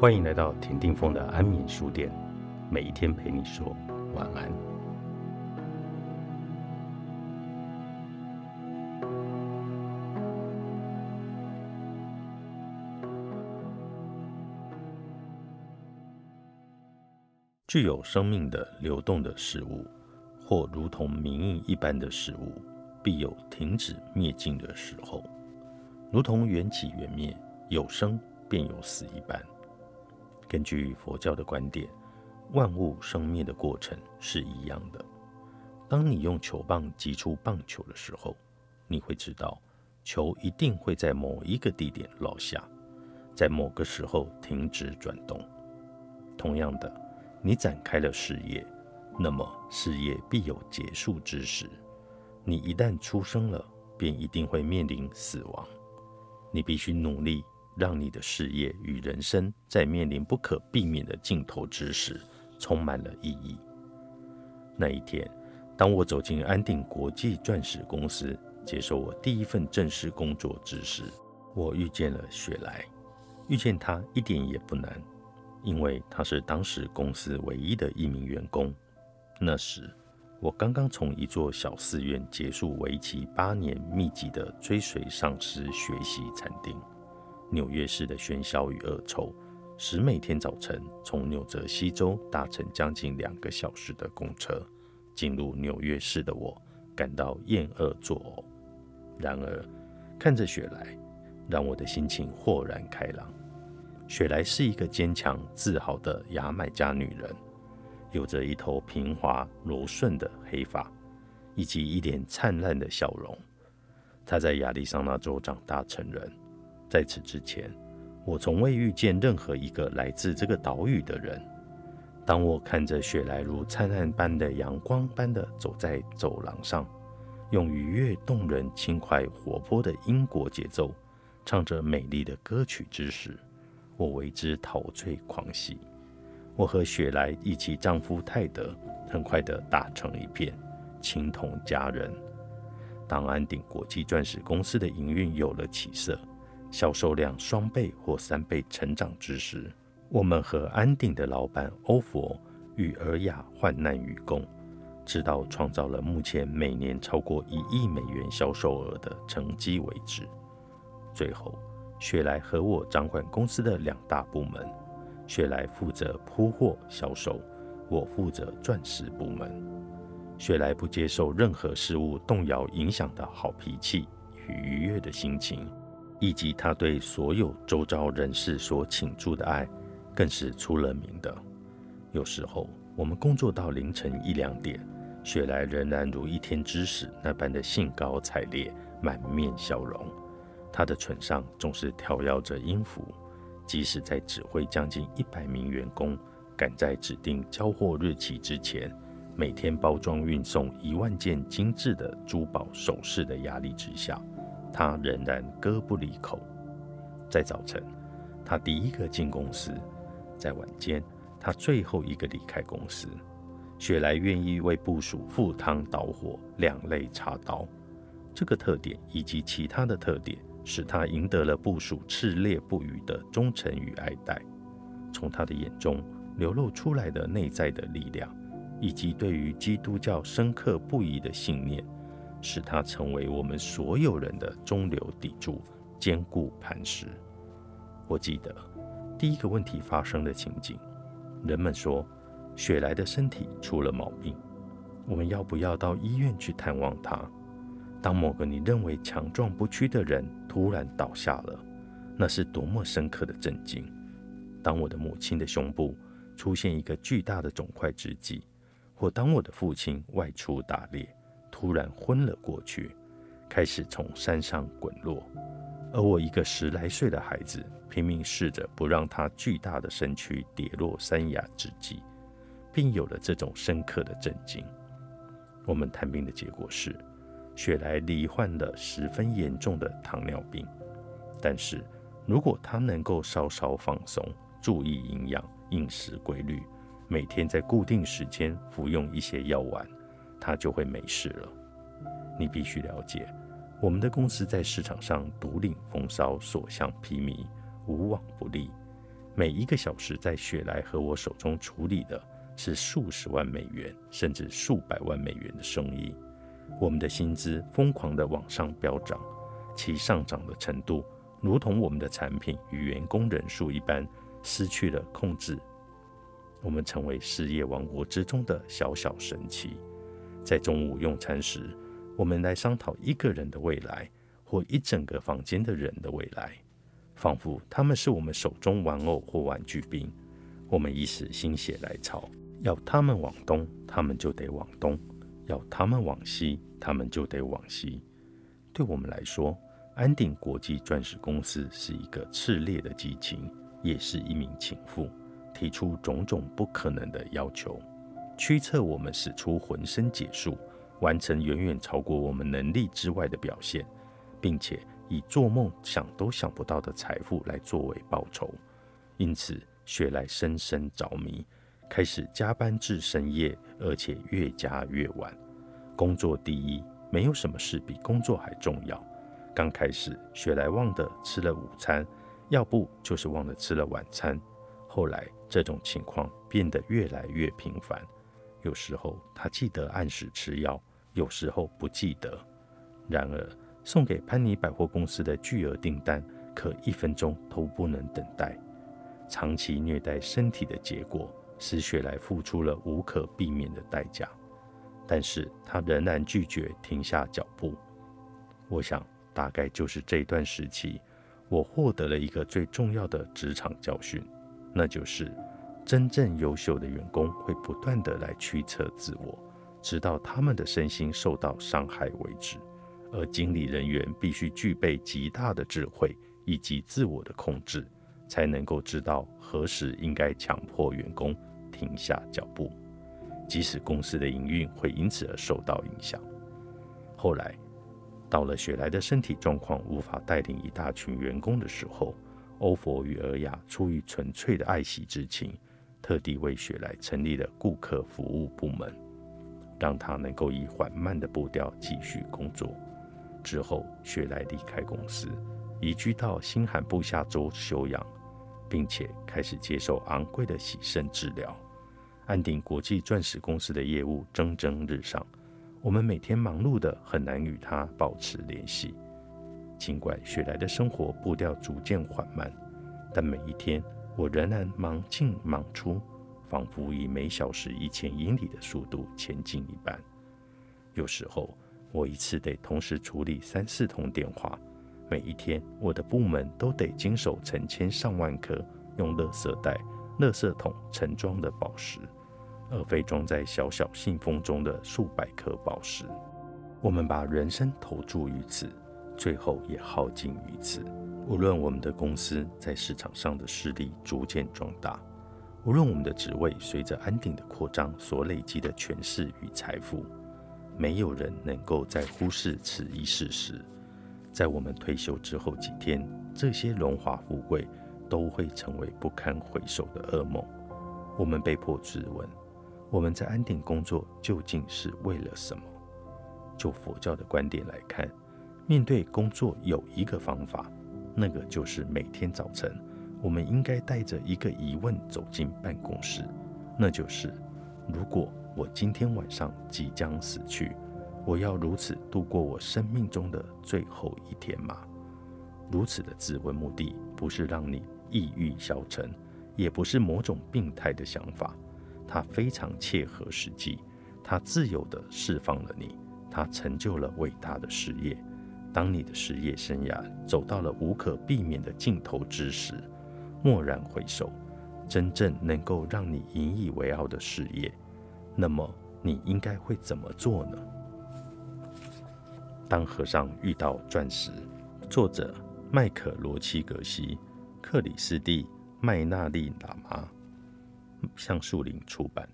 欢迎来到田定峰的安眠书店，每一天陪你说晚安。具有生命的流动的事物，或如同明印一般的事物，必有停止灭尽的时候，如同缘起缘灭，有生便有死一般。根据佛教的观点，万物生灭的过程是一样的。当你用球棒击出棒球的时候，你会知道，球一定会在某一个地点落下，在某个时候停止转动。同样的，你展开了事业，那么事业必有结束之时。你一旦出生了，便一定会面临死亡。你必须努力。让你的事业与人生在面临不可避免的尽头之时，充满了意义。那一天，当我走进安定国际钻石公司，接受我第一份正式工作之时，我遇见了雪莱。遇见她一点也不难，因为她是当时公司唯一的一名员工。那时，我刚刚从一座小寺院结束为期八年密集的追随上师学习禅定。纽约市的喧嚣与恶臭，使每天早晨从纽泽西州搭乘将近两个小时的公车进入纽约市的我感到厌恶作呕。然而，看着雪莱，让我的心情豁然开朗。雪莱是一个坚强、自豪的牙买加女人，有着一头平滑柔顺的黑发，以及一脸灿烂的笑容。她在亚利桑那州长大成人。在此之前，我从未遇见任何一个来自这个岛屿的人。当我看着雪莱如灿烂般的阳光般的走在走廊上，用愉悦动人、轻快活泼的英国节奏唱着美丽的歌曲之时，我为之陶醉狂喜。我和雪莱以及丈夫泰德很快地打成一片，情同家人。当安鼎国际钻石公司的营运有了起色。销售量双倍或三倍成长之时，我们和安定的老板欧佛与尔雅患难与共，直到创造了目前每年超过一亿美元销售额的成绩为止。最后，雪莱和我掌管公司的两大部门，雪莱负责铺货销售，我负责钻石部门。雪莱不接受任何事物动摇影响的好脾气与愉悦的心情。以及他对所有周遭人士所倾注的爱，更是出了名的。有时候，我们工作到凌晨一两点，雪莱仍然如一天之始那般的兴高采烈，满面笑容。他的唇上总是跳跃着音符，即使在指挥将近一百名员工赶在指定交货日期之前，每天包装运送一万件精致的珠宝首饰的压力之下。他仍然歌不离口。在早晨，他第一个进公司；在晚间，他最后一个离开公司。雪莱愿意为部署赴汤蹈火、两肋插刀。这个特点以及其他的特点，使他赢得了部署炽烈不渝的忠诚与爱戴。从他的眼中流露出来的内在的力量，以及对于基督教深刻不移的信念。使他成为我们所有人的中流砥柱、坚固磐石。我记得第一个问题发生的情景，人们说雪莱的身体出了毛病，我们要不要到医院去探望他？当某个你认为强壮不屈的人突然倒下了，那是多么深刻的震惊！当我的母亲的胸部出现一个巨大的肿块之际，或当我的父亲外出打猎。突然昏了过去，开始从山上滚落，而我一个十来岁的孩子拼命试着不让他巨大的身躯跌落山崖之际，并有了这种深刻的震惊。我们探病的结果是，雪莱罹患了十分严重的糖尿病。但是如果他能够稍稍放松，注意营养、饮食规律，每天在固定时间服用一些药丸。他就会没事了。你必须了解，我们的公司在市场上独领风骚，所向披靡，无往不利。每一个小时在雪莱和我手中处理的是数十万美元，甚至数百万美元的生意。我们的薪资疯狂地往上飙涨，其上涨的程度如同我们的产品与员工人数一般，失去了控制。我们成为事业王国之中的小小神奇。在中午用餐时，我们来商讨一个人的未来，或一整个房间的人的未来，仿佛他们是我们手中玩偶或玩具兵。我们以死心血来潮，要他们往东，他们就得往东；要他们往西，他们就得往西。对我们来说，安鼎国际钻石公司是一个炽烈的激情，也是一名情妇，提出种种不可能的要求。驱策我们使出浑身解数，完成远远超过我们能力之外的表现，并且以做梦想都想不到的财富来作为报酬。因此，雪莱深深着迷，开始加班至深夜，而且越加越晚。工作第一，没有什么事比工作还重要。刚开始，雪莱忘的吃了午餐，要不就是忘了吃了晚餐。后来，这种情况变得越来越频繁。有时候他记得按时吃药，有时候不记得。然而，送给潘尼百货公司的巨额订单，可一分钟都不能等待。长期虐待身体的结果，使雪莱付出了无可避免的代价。但是他仍然拒绝停下脚步。我想，大概就是这段时期，我获得了一个最重要的职场教训，那就是。真正优秀的员工会不断的来驱策自我，直到他们的身心受到伤害为止。而经理人员必须具备极大的智慧以及自我的控制，才能够知道何时应该强迫员工停下脚步，即使公司的营运会因此而受到影响。后来，到了雪莱的身体状况无法带领一大群员工的时候，欧佛与尔雅出于纯粹的爱惜之情。特地为雪莱成立了顾客服务部门，让他能够以缓慢的步调继续工作。之后，雪莱离开公司，移居到新罕布夏州休养，并且开始接受昂贵的洗肾治疗。安鼎国际钻石公司的业务蒸蒸日上，我们每天忙碌的很难与他保持联系。尽管雪莱的生活步调逐渐缓慢，但每一天。我仍然忙进忙出，仿佛以每小时一千英里的速度前进一般。有时候，我一次得同时处理三四通电话。每一天，我的部门都得经手成千上万颗用垃圾袋、垃圾桶盛装的宝石，而非装在小小信封中的数百颗宝石。我们把人生投注于此，最后也耗尽于此。无论我们的公司在市场上的势力逐渐壮大，无论我们的职位随着安定的扩张所累积的权势与财富，没有人能够在忽视此一事实：在我们退休之后几天，这些荣华富贵都会成为不堪回首的噩梦。我们被迫质问：我们在安定工作究竟是为了什么？就佛教的观点来看，面对工作有一个方法。那个就是每天早晨，我们应该带着一个疑问走进办公室，那就是：如果我今天晚上即将死去，我要如此度过我生命中的最后一天吗？如此的自问目的，不是让你抑郁消沉，也不是某种病态的想法，它非常切合实际，它自由地释放了你，它成就了伟大的事业。当你的事业生涯走到了无可避免的尽头之时，蓦然回首，真正能够让你引以为傲的事业，那么你应该会怎么做呢？当和尚遇到钻石，作者麦克罗奇格西，克里斯蒂麦纳利喇嘛，橡树林出版。